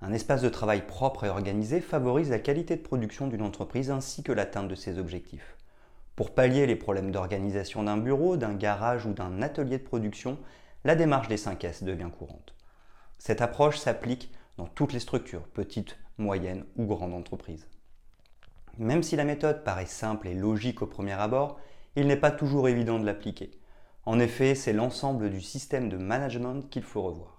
Un espace de travail propre et organisé favorise la qualité de production d'une entreprise ainsi que l'atteinte de ses objectifs. Pour pallier les problèmes d'organisation d'un bureau, d'un garage ou d'un atelier de production, la démarche des 5S devient courante. Cette approche s'applique dans toutes les structures, petites, moyennes ou grandes entreprises. Même si la méthode paraît simple et logique au premier abord, il n'est pas toujours évident de l'appliquer. En effet, c'est l'ensemble du système de management qu'il faut revoir.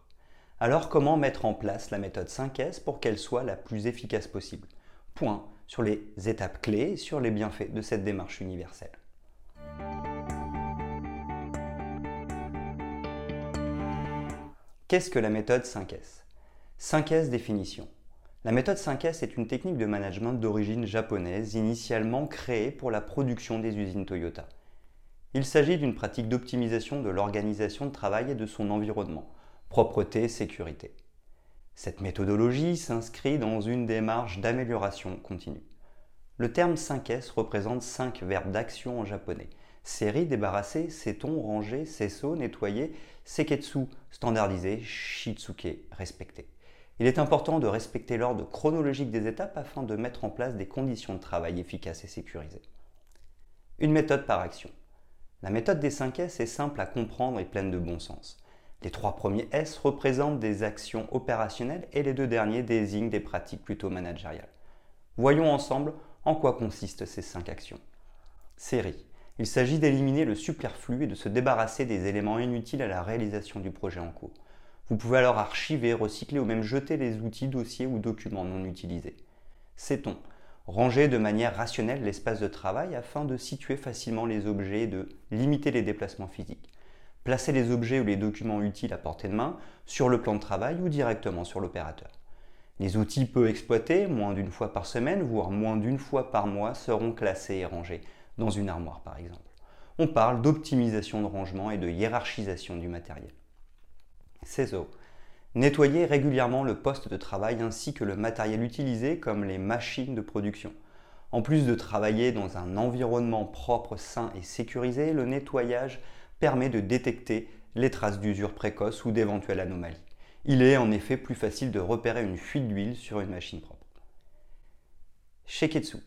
Alors comment mettre en place la méthode 5S pour qu'elle soit la plus efficace possible? Point sur les étapes clés et sur les bienfaits de cette démarche universelle. Qu'est-ce que la méthode 5S 5S définition. La méthode 5S est une technique de management d'origine japonaise initialement créée pour la production des usines Toyota. Il s'agit d'une pratique d'optimisation de l'organisation de travail et de son environnement propreté, sécurité. Cette méthodologie s'inscrit dans une démarche d'amélioration continue. Le terme 5S représente 5 verbes d'action en japonais. Série, débarrasser, seton, ranger, sesso, nettoyer, seketsu, standardiser, shitsuke, respecter. Il est important de respecter l'ordre chronologique des étapes afin de mettre en place des conditions de travail efficaces et sécurisées. Une méthode par action. La méthode des 5S est simple à comprendre et pleine de bon sens. Les trois premiers S représentent des actions opérationnelles et les deux derniers désignent des pratiques plutôt managériales. Voyons ensemble en quoi consistent ces cinq actions. Série. Il s'agit d'éliminer le superflu et de se débarrasser des éléments inutiles à la réalisation du projet en cours. Vous pouvez alors archiver, recycler ou même jeter les outils, dossiers ou documents non utilisés. Sait-on Ranger de manière rationnelle l'espace de travail afin de situer facilement les objets et de limiter les déplacements physiques? Placer les objets ou les documents utiles à portée de main sur le plan de travail ou directement sur l'opérateur. Les outils peu exploités, moins d'une fois par semaine, voire moins d'une fois par mois, seront classés et rangés dans une armoire par exemple. On parle d'optimisation de rangement et de hiérarchisation du matériel. CESO. Nettoyer régulièrement le poste de travail ainsi que le matériel utilisé comme les machines de production. En plus de travailler dans un environnement propre, sain et sécurisé, le nettoyage permet de détecter les traces d'usure précoce ou d'éventuelles anomalies. Il est en effet plus facile de repérer une fuite d'huile sur une machine propre. Sheketsu.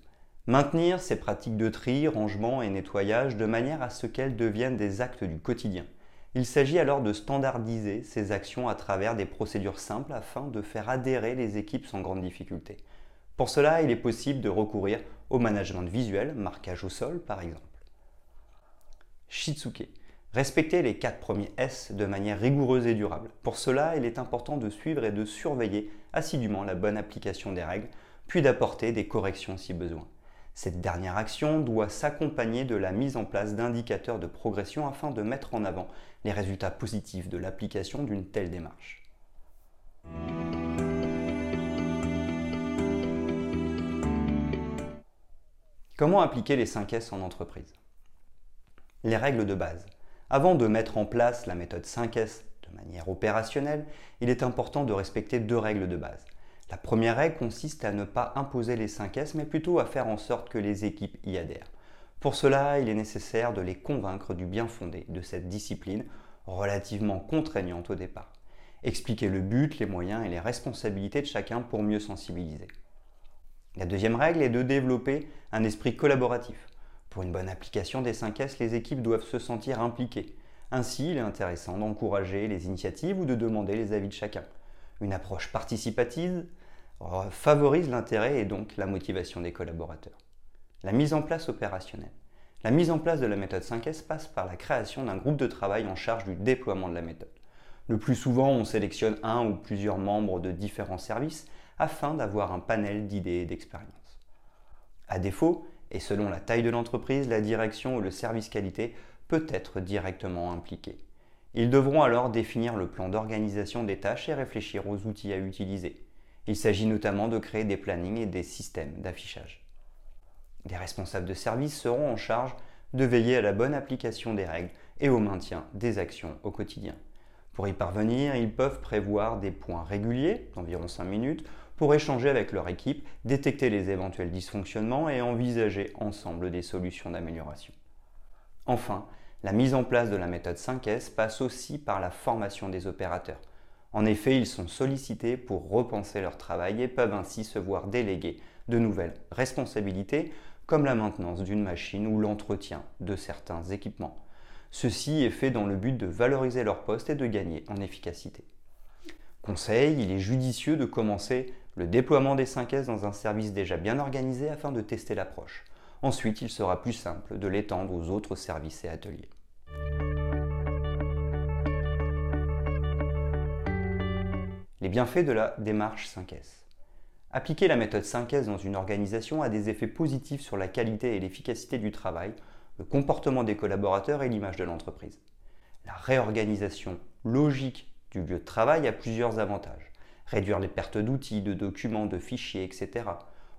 Maintenir ces pratiques de tri, rangement et nettoyage de manière à ce qu'elles deviennent des actes du quotidien. Il s'agit alors de standardiser ces actions à travers des procédures simples afin de faire adhérer les équipes sans grande difficulté. Pour cela, il est possible de recourir au management visuel, marquage au sol par exemple. Shitsuke. Respecter les quatre premiers S de manière rigoureuse et durable. Pour cela, il est important de suivre et de surveiller assidûment la bonne application des règles, puis d'apporter des corrections si besoin. Cette dernière action doit s'accompagner de la mise en place d'indicateurs de progression afin de mettre en avant les résultats positifs de l'application d'une telle démarche. Comment appliquer les 5 S en entreprise? Les règles de base. Avant de mettre en place la méthode 5S de manière opérationnelle, il est important de respecter deux règles de base. La première règle consiste à ne pas imposer les 5S, mais plutôt à faire en sorte que les équipes y adhèrent. Pour cela, il est nécessaire de les convaincre du bien fondé de cette discipline relativement contraignante au départ. Expliquer le but, les moyens et les responsabilités de chacun pour mieux sensibiliser. La deuxième règle est de développer un esprit collaboratif. Pour une bonne application des 5S, les équipes doivent se sentir impliquées. Ainsi, il est intéressant d'encourager les initiatives ou de demander les avis de chacun. Une approche participative favorise l'intérêt et donc la motivation des collaborateurs. La mise en place opérationnelle. La mise en place de la méthode 5S passe par la création d'un groupe de travail en charge du déploiement de la méthode. Le plus souvent, on sélectionne un ou plusieurs membres de différents services afin d'avoir un panel d'idées et d'expériences. À défaut, et selon la taille de l'entreprise, la direction ou le service qualité peut être directement impliqué. Ils devront alors définir le plan d'organisation des tâches et réfléchir aux outils à utiliser. Il s'agit notamment de créer des plannings et des systèmes d'affichage. Des responsables de service seront en charge de veiller à la bonne application des règles et au maintien des actions au quotidien. Pour y parvenir, ils peuvent prévoir des points réguliers, d'environ 5 minutes, pour échanger avec leur équipe, détecter les éventuels dysfonctionnements et envisager ensemble des solutions d'amélioration. Enfin, la mise en place de la méthode 5S passe aussi par la formation des opérateurs. En effet, ils sont sollicités pour repenser leur travail et peuvent ainsi se voir déléguer de nouvelles responsabilités comme la maintenance d'une machine ou l'entretien de certains équipements. Ceci est fait dans le but de valoriser leur poste et de gagner en efficacité. Conseil, il est judicieux de commencer le déploiement des 5S dans un service déjà bien organisé afin de tester l'approche. Ensuite, il sera plus simple de l'étendre aux autres services et ateliers. Les bienfaits de la démarche 5S. Appliquer la méthode 5S dans une organisation a des effets positifs sur la qualité et l'efficacité du travail, le comportement des collaborateurs et l'image de l'entreprise. La réorganisation logique du lieu de travail a plusieurs avantages. Réduire les pertes d'outils, de documents, de fichiers, etc.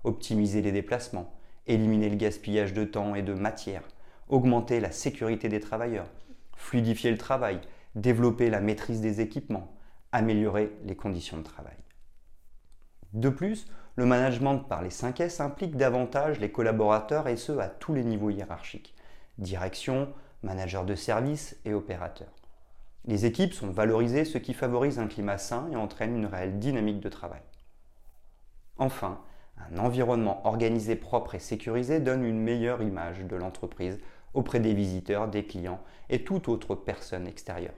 Optimiser les déplacements, éliminer le gaspillage de temps et de matière, augmenter la sécurité des travailleurs, fluidifier le travail, développer la maîtrise des équipements, améliorer les conditions de travail. De plus, le management par les 5S implique davantage les collaborateurs et ce à tous les niveaux hiérarchiques direction, manager de service et opérateur. Les équipes sont valorisées, ce qui favorise un climat sain et entraîne une réelle dynamique de travail. Enfin, un environnement organisé, propre et sécurisé donne une meilleure image de l'entreprise auprès des visiteurs, des clients et toute autre personne extérieure.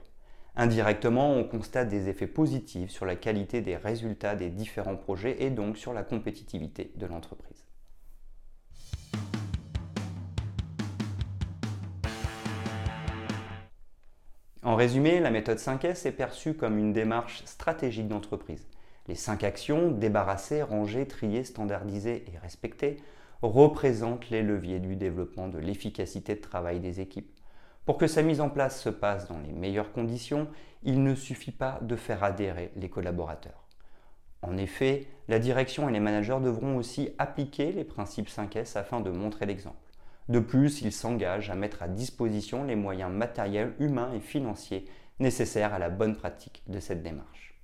Indirectement, on constate des effets positifs sur la qualité des résultats des différents projets et donc sur la compétitivité de l'entreprise. En résumé, la méthode 5S est perçue comme une démarche stratégique d'entreprise. Les cinq actions, débarrasser, ranger, trier, standardiser et respecter, représentent les leviers du développement de l'efficacité de travail des équipes. Pour que sa mise en place se passe dans les meilleures conditions, il ne suffit pas de faire adhérer les collaborateurs. En effet, la direction et les managers devront aussi appliquer les principes 5S afin de montrer l'exemple. De plus, ils s'engagent à mettre à disposition les moyens matériels, humains et financiers nécessaires à la bonne pratique de cette démarche.